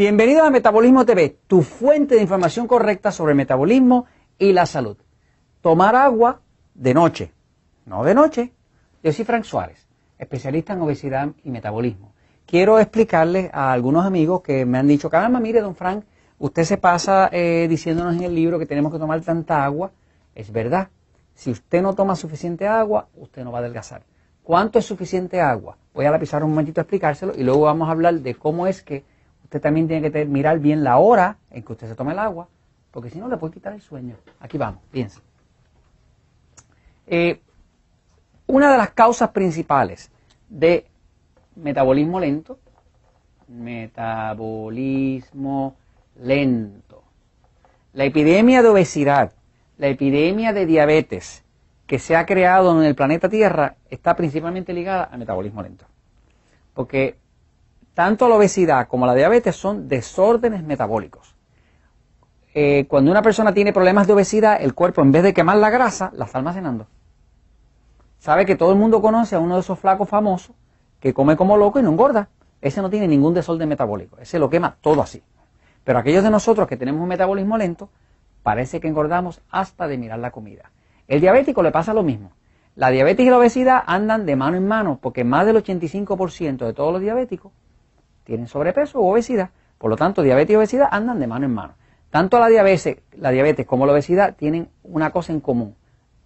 Bienvenido a Metabolismo TV, tu fuente de información correcta sobre el metabolismo y la salud. Tomar agua de noche, no de noche. Yo soy Frank Suárez, especialista en obesidad y metabolismo. Quiero explicarles a algunos amigos que me han dicho, caramba, mire, don Frank, usted se pasa eh, diciéndonos en el libro que tenemos que tomar tanta agua. Es verdad, si usted no toma suficiente agua, usted no va a adelgazar. ¿Cuánto es suficiente agua? Voy a lapizar un momentito a explicárselo y luego vamos a hablar de cómo es que Usted también tiene que mirar bien la hora en que usted se tome el agua, porque si no le puede quitar el sueño. Aquí vamos, piensa. Eh, una de las causas principales de metabolismo lento, metabolismo lento, la epidemia de obesidad, la epidemia de diabetes que se ha creado en el planeta Tierra está principalmente ligada al metabolismo lento. Porque tanto la obesidad como la diabetes son desórdenes metabólicos. Eh, cuando una persona tiene problemas de obesidad, el cuerpo en vez de quemar la grasa, la está almacenando. Sabe que todo el mundo conoce a uno de esos flacos famosos que come como loco y no engorda. Ese no tiene ningún desorden metabólico, ese lo quema todo así. Pero aquellos de nosotros que tenemos un metabolismo lento, parece que engordamos hasta de mirar la comida. El diabético le pasa lo mismo. La diabetes y la obesidad andan de mano en mano porque más del 85% de todos los diabéticos tienen sobrepeso o obesidad. Por lo tanto, diabetes y obesidad andan de mano en mano. Tanto la diabetes, la diabetes como la obesidad tienen una cosa en común,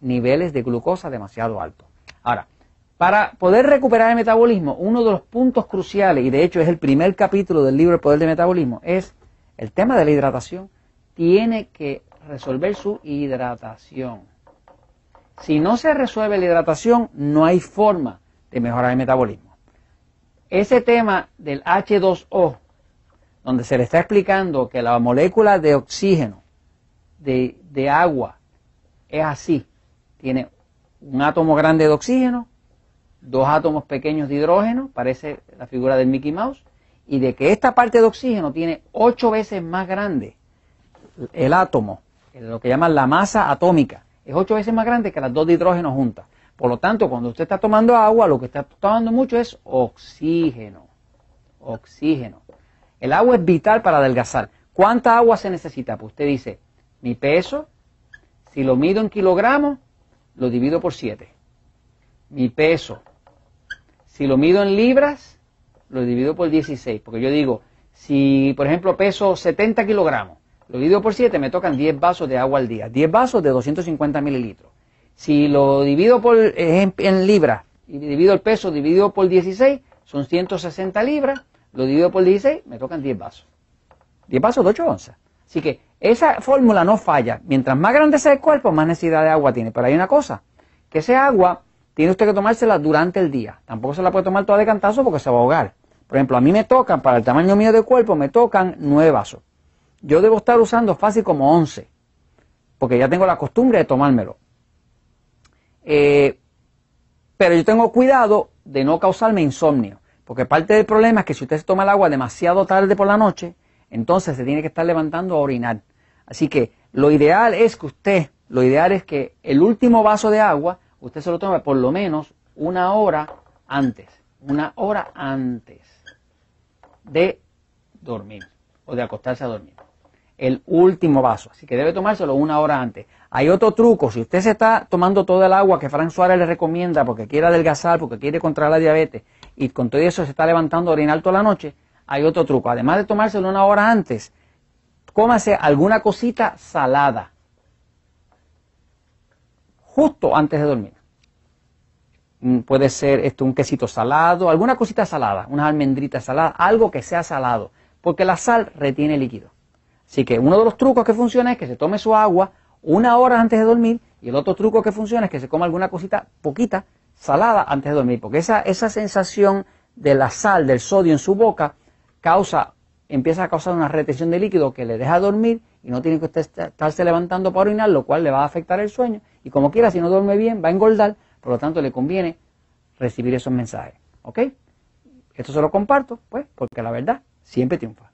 niveles de glucosa demasiado altos. Ahora, para poder recuperar el metabolismo, uno de los puntos cruciales, y de hecho es el primer capítulo del libro El Poder del Metabolismo, es el tema de la hidratación. Tiene que resolver su hidratación. Si no se resuelve la hidratación, no hay forma de mejorar el metabolismo ese tema del H2O, donde se le está explicando que la molécula de oxígeno, de, agua, es así. Tiene un átomo grande de oxígeno, dos átomos pequeños de hidrógeno, parece la figura del Mickey Mouse, y de que esta parte de oxígeno tiene ocho veces más grande el átomo, lo que llaman la masa atómica, es ocho veces más grande que las dos de hidrógeno juntas. Por lo tanto, cuando usted está tomando agua, lo que está tomando mucho es oxígeno. Oxígeno. El agua es vital para adelgazar. ¿Cuánta agua se necesita? Pues usted dice, mi peso, si lo mido en kilogramos, lo divido por 7. Mi peso, si lo mido en libras, lo divido por 16. Porque yo digo, si por ejemplo peso 70 kilogramos, lo divido por 7, me tocan 10 vasos de agua al día. 10 vasos de 250 mililitros. Si lo divido por, en, libras y divido el peso dividido por 16, son 160 libras, lo divido por 16, me tocan 10 vasos. 10 vasos de 8 onzas. Así que esa fórmula no falla. Mientras más grande sea el cuerpo, más necesidad de agua tiene. Pero hay una cosa, que esa agua tiene usted que tomársela durante el día. Tampoco se la puede tomar toda de cantazo porque se va a ahogar. Por ejemplo, a mí me tocan, para el tamaño mío del cuerpo, me tocan 9 vasos. Yo debo estar usando fácil como 11, porque ya tengo la costumbre de tomármelo. Eh, pero yo tengo cuidado de no causarme insomnio, porque parte del problema es que si usted se toma el agua demasiado tarde por la noche, entonces se tiene que estar levantando a orinar. Así que lo ideal es que usted, lo ideal es que el último vaso de agua, usted se lo tome por lo menos una hora antes, una hora antes de dormir o de acostarse a dormir. El último vaso, así que debe tomárselo una hora antes. Hay otro truco, si usted se está tomando todo el agua que Frank Suárez le recomienda porque quiere adelgazar, porque quiere controlar la diabetes, y con todo eso se está levantando a orinar toda la noche, hay otro truco. Además de tomárselo una hora antes, cómase alguna cosita salada, justo antes de dormir. Mm, puede ser esto, un quesito salado, alguna cosita salada, unas almendritas saladas, algo que sea salado, porque la sal retiene líquido. Así que uno de los trucos que funciona es que se tome su agua una hora antes de dormir y el otro truco que funciona es que se coma alguna cosita poquita salada antes de dormir, porque esa, esa sensación de la sal, del sodio en su boca, causa, empieza a causar una retención de líquido que le deja dormir y no tiene que estarse levantando para orinar, lo cual le va a afectar el sueño y como quiera, si no duerme bien, va a engordar, por lo tanto le conviene recibir esos mensajes. ¿Ok? Esto se lo comparto, pues, porque la verdad siempre triunfa.